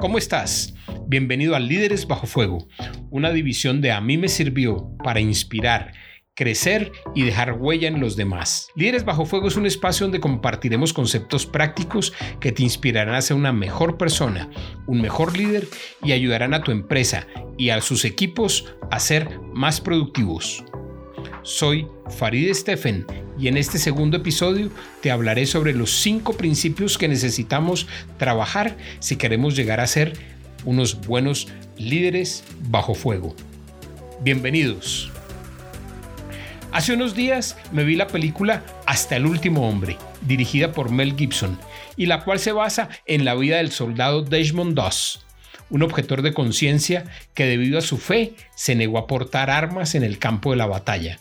¿Cómo estás? Bienvenido a Líderes Bajo Fuego, una división de A mí me sirvió para inspirar, crecer y dejar huella en los demás. Líderes Bajo Fuego es un espacio donde compartiremos conceptos prácticos que te inspirarán a ser una mejor persona, un mejor líder y ayudarán a tu empresa y a sus equipos a ser más productivos. Soy Farid Steffen y en este segundo episodio te hablaré sobre los cinco principios que necesitamos trabajar si queremos llegar a ser unos buenos líderes bajo fuego. Bienvenidos. Hace unos días me vi la película Hasta el último hombre, dirigida por Mel Gibson, y la cual se basa en la vida del soldado Desmond Doss, un objetor de conciencia que debido a su fe se negó a portar armas en el campo de la batalla.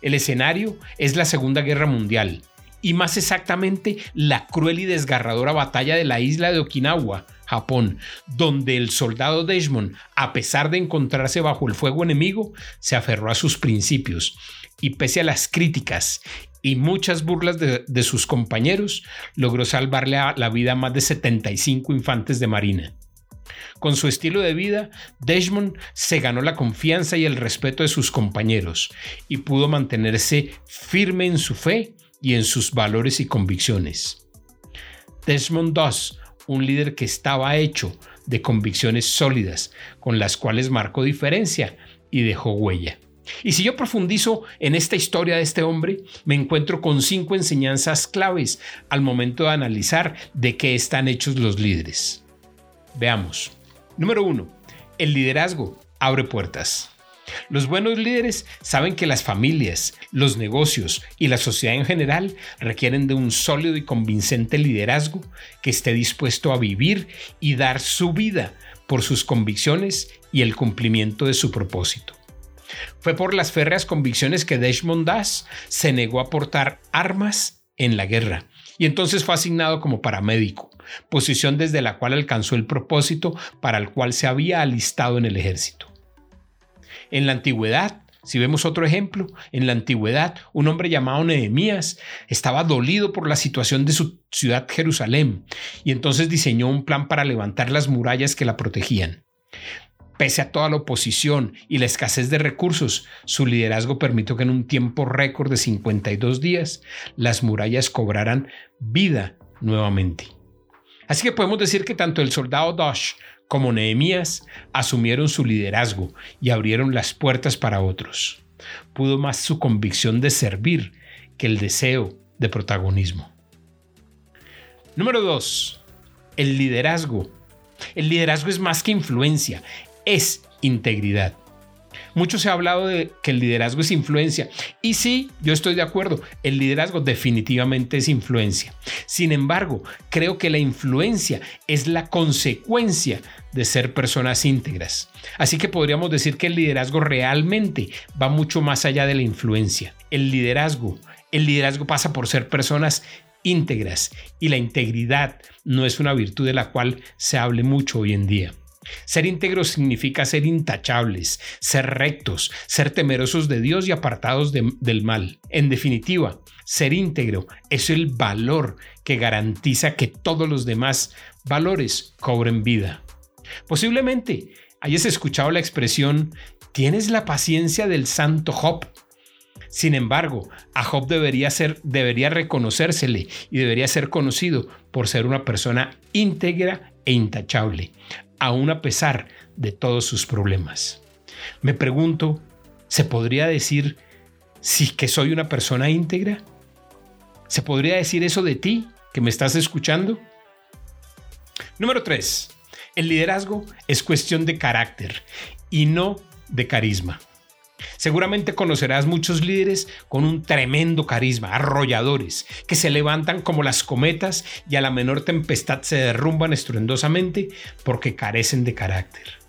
El escenario es la Segunda Guerra Mundial, y más exactamente la cruel y desgarradora batalla de la isla de Okinawa, Japón, donde el soldado Desmond, a pesar de encontrarse bajo el fuego enemigo, se aferró a sus principios y pese a las críticas y muchas burlas de, sus compañeros, logró salvarle la vida a más de 75 infantes de marina. Con su estilo de vida, Desmond se ganó la confianza y el respeto de sus compañeros y pudo mantenerse firme en su fe y en sus valores y convicciones. Desmond Doss, un líder que estaba hecho de convicciones sólidas, con las cuales marcó diferencia y dejó huella. Y si yo profundizo en esta historia de este hombre, me encuentro con cinco enseñanzas claves al momento de analizar de qué están hechos los líderes. Veamos. Número 1. El liderazgo abre puertas. Los buenos líderes saben que las familias, los negocios y la sociedad en general requieren de un sólido y convincente liderazgo que esté dispuesto a vivir y dar su vida por sus convicciones y el cumplimiento de su propósito. Fue por las férreas convicciones que Desmond Das se negó a portar armas en la guerra y entonces fue asignado como paramédico, posición desde la cual alcanzó el propósito para el cual se había alistado en el ejército. En la antigüedad, si vemos otro ejemplo, en la antigüedad un hombre llamado Nehemías estaba dolido por la situación de su ciudad Jerusalén y entonces diseñó un plan para levantar las murallas que la protegían. Pese a toda la oposición y la escasez de recursos, su liderazgo permitió que en un tiempo récord de 52 días las murallas cobraran vida nuevamente. Así que podemos decir que tanto el soldado Dosh como Nehemías asumieron su liderazgo y abrieron las puertas para otros. Pudo más su convicción de servir que el deseo de protagonismo. Número 2. El liderazgo. El liderazgo es más que influencia, es integridad. Mucho se ha hablado de que el liderazgo es influencia. Y sí, yo estoy de acuerdo, el liderazgo definitivamente es influencia. Sin embargo, creo que la influencia es la consecuencia de ser personas íntegras. Así que podríamos decir que el liderazgo realmente va mucho más allá de la influencia. El liderazgo, el liderazgo pasa por ser personas íntegras y la integridad no es una virtud de la cual se hable mucho hoy en día. Ser íntegros significa ser intachables, ser rectos, ser temerosos de Dios y apartados del mal. En definitiva, ser íntegro es el valor que garantiza que todos los demás valores cobren vida. Posiblemente hayas escuchado la expresión, tienes la paciencia del santo Job. Sin embargo, a Job debería, ser, debería reconocérsele y debería ser conocido por ser una persona íntegra e intachable aún a pesar de todos sus problemas. Me pregunto, ¿se podría decir si que soy una persona íntegra? ¿Se podría decir eso de ti que me estás escuchando? Número 3. El liderazgo es cuestión de carácter y no de carisma. Seguramente conocerás muchos líderes con un tremendo carisma, arrolladores, que se levantan como las cometas y a la menor tempestad se derrumban estruendosamente porque carecen de carácter.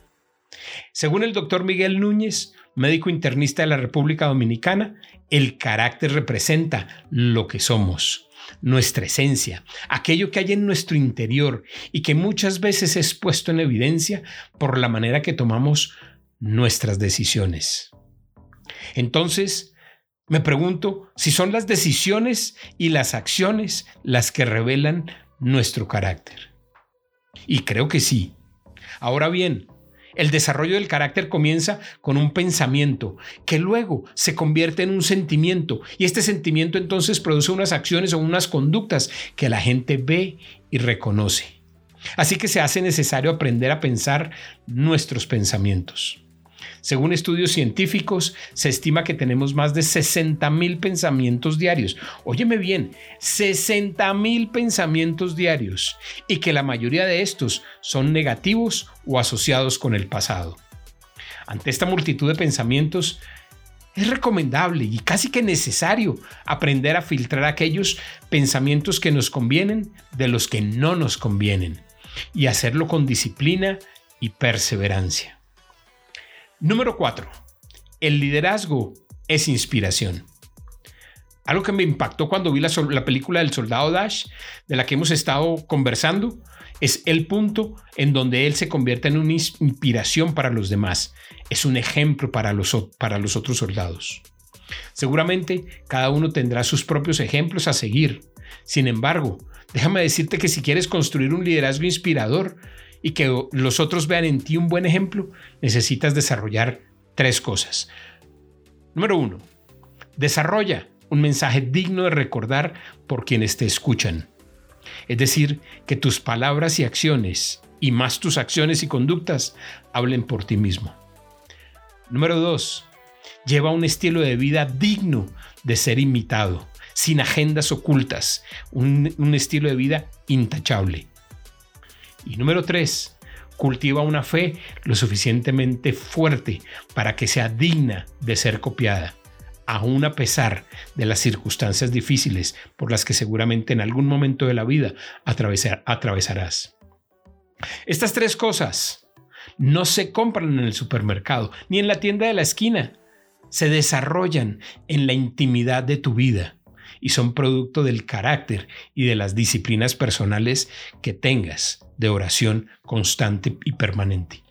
Según el doctor Miguel Núñez, médico internista de la República Dominicana, el carácter representa lo que somos, nuestra esencia, aquello que hay en nuestro interior y que muchas veces es puesto en evidencia por la manera que tomamos nuestras decisiones. Entonces, me pregunto si son las decisiones y las acciones las que revelan nuestro carácter. Y creo que sí, Ahora bien, el desarrollo del carácter comienza con un pensamiento que luego se convierte en un sentimiento y este sentimiento entonces produce unas acciones o unas conductas que la gente ve y reconoce. Así que se hace necesario aprender a pensar nuestros pensamientos. Según estudios científicos, se estima que tenemos más de 60 mil pensamientos diarios. Óyeme bien, 60 mil pensamientos diarios y que la mayoría de estos son negativos o asociados con el pasado. Ante esta multitud de pensamientos, es recomendable y casi que necesario aprender a filtrar aquellos pensamientos que nos convienen de los que no nos convienen y hacerlo con disciplina y perseverancia. Número 4. El liderazgo es inspiración. Algo que me impactó cuando vi la, la, película del soldado Dash, de la que hemos estado conversando, es el punto en donde él se convierte en una inspiración para los demás. Es un ejemplo para los, para los otros soldados. Seguramente cada uno tendrá sus propios ejemplos a seguir. Sin embargo, déjame decirte que si quieres construir un liderazgo inspirador, y que los otros vean en ti un buen ejemplo, necesitas desarrollar tres cosas. Número uno, desarrolla un mensaje digno de recordar por quienes te escuchan. Es decir, que tus palabras y acciones, y más tus acciones y conductas, hablen por ti mismo. Número dos, lleva un estilo de vida digno de ser imitado, sin agendas ocultas, un, un estilo de vida intachable. Y número tres, cultiva una fe lo suficientemente fuerte para que sea digna de ser copiada, aún a pesar de las circunstancias difíciles por las que seguramente en algún momento de la vida atravesarás. Estas tres cosas no se compran en el supermercado ni en la tienda de la esquina, se desarrollan en la intimidad de tu vida y son producto del carácter y de las disciplinas personales que tengas de oración constante y permanente.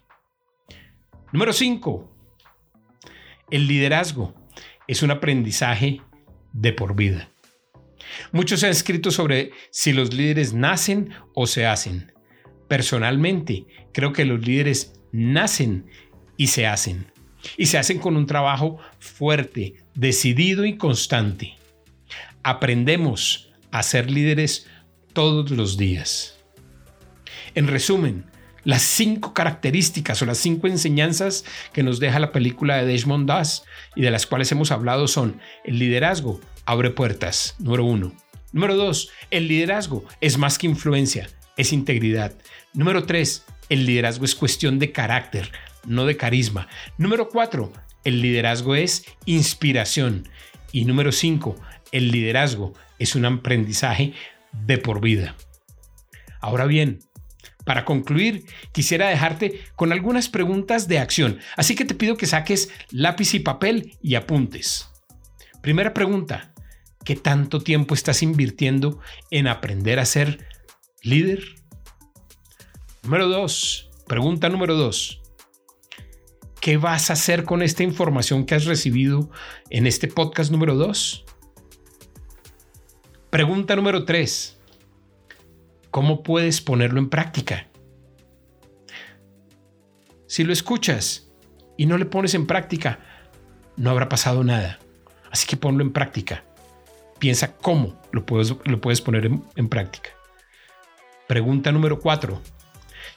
Número 5. El liderazgo es un aprendizaje de por vida. Muchos han escrito sobre si los líderes nacen o se hacen. Personalmente, creo que los líderes nacen y se hacen. Y se hacen con un trabajo fuerte, decidido y constante aprendemos a ser líderes todos los días. En resumen, las cinco características o las cinco enseñanzas que nos deja la película de Desmond Das y de las cuales hemos hablado son el liderazgo abre puertas, número uno. Número dos, el liderazgo es más que influencia, es integridad. Número tres, el liderazgo es cuestión de carácter, no de carisma. Número cuatro, el liderazgo es inspiración. Y número cinco, el liderazgo es un aprendizaje de por vida. Ahora bien, para concluir, quisiera dejarte con algunas preguntas de acción, así que te pido que saques lápiz y papel y apuntes. Primera pregunta, ¿qué tanto tiempo estás invirtiendo en aprender a ser líder? Número dos, pregunta número dos, ¿qué vas a hacer con esta información que has recibido en este podcast número dos? Pregunta número 3. ¿Cómo puedes ponerlo en práctica? Si lo escuchas y no le pones en práctica, no habrá pasado nada. Así que ponlo en práctica. Piensa cómo lo puedes, lo puedes poner en, en práctica. Pregunta número 4.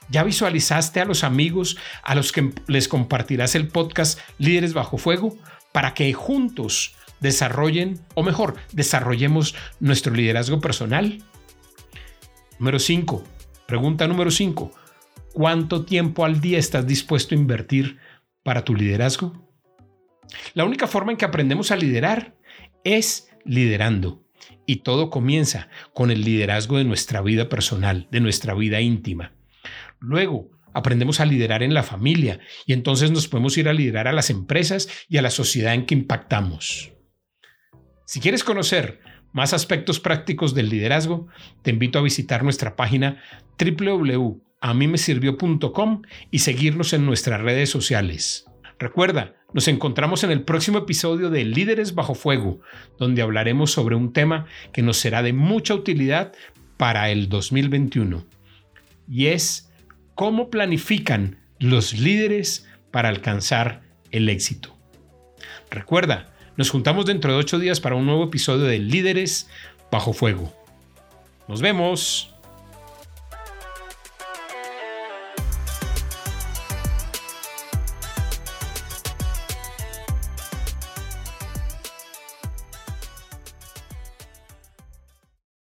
¿Ya visualizaste a los amigos a los que les compartirás el podcast Líderes Bajo Fuego para que juntos desarrollen, o mejor, desarrollemos nuestro liderazgo personal. Número 5. Pregunta número 5. ¿Cuánto tiempo al día estás dispuesto a invertir para tu liderazgo? La única forma en que aprendemos a liderar es liderando. Y todo comienza con el liderazgo de nuestra vida personal, de nuestra vida íntima. Luego, aprendemos a liderar en la familia y entonces nos podemos ir a liderar a las empresas y a la sociedad en que impactamos. Si quieres conocer más aspectos prácticos del liderazgo, te invito a visitar nuestra página www.amimesirvió.com y seguirnos en nuestras redes sociales. Recuerda, nos encontramos en el próximo episodio de Líderes bajo fuego, donde hablaremos sobre un tema que nos será de mucha utilidad para el 2021 y es cómo planifican los líderes para alcanzar el éxito. Recuerda, nos juntamos dentro de ocho días para un nuevo episodio de Líderes bajo fuego. Nos vemos.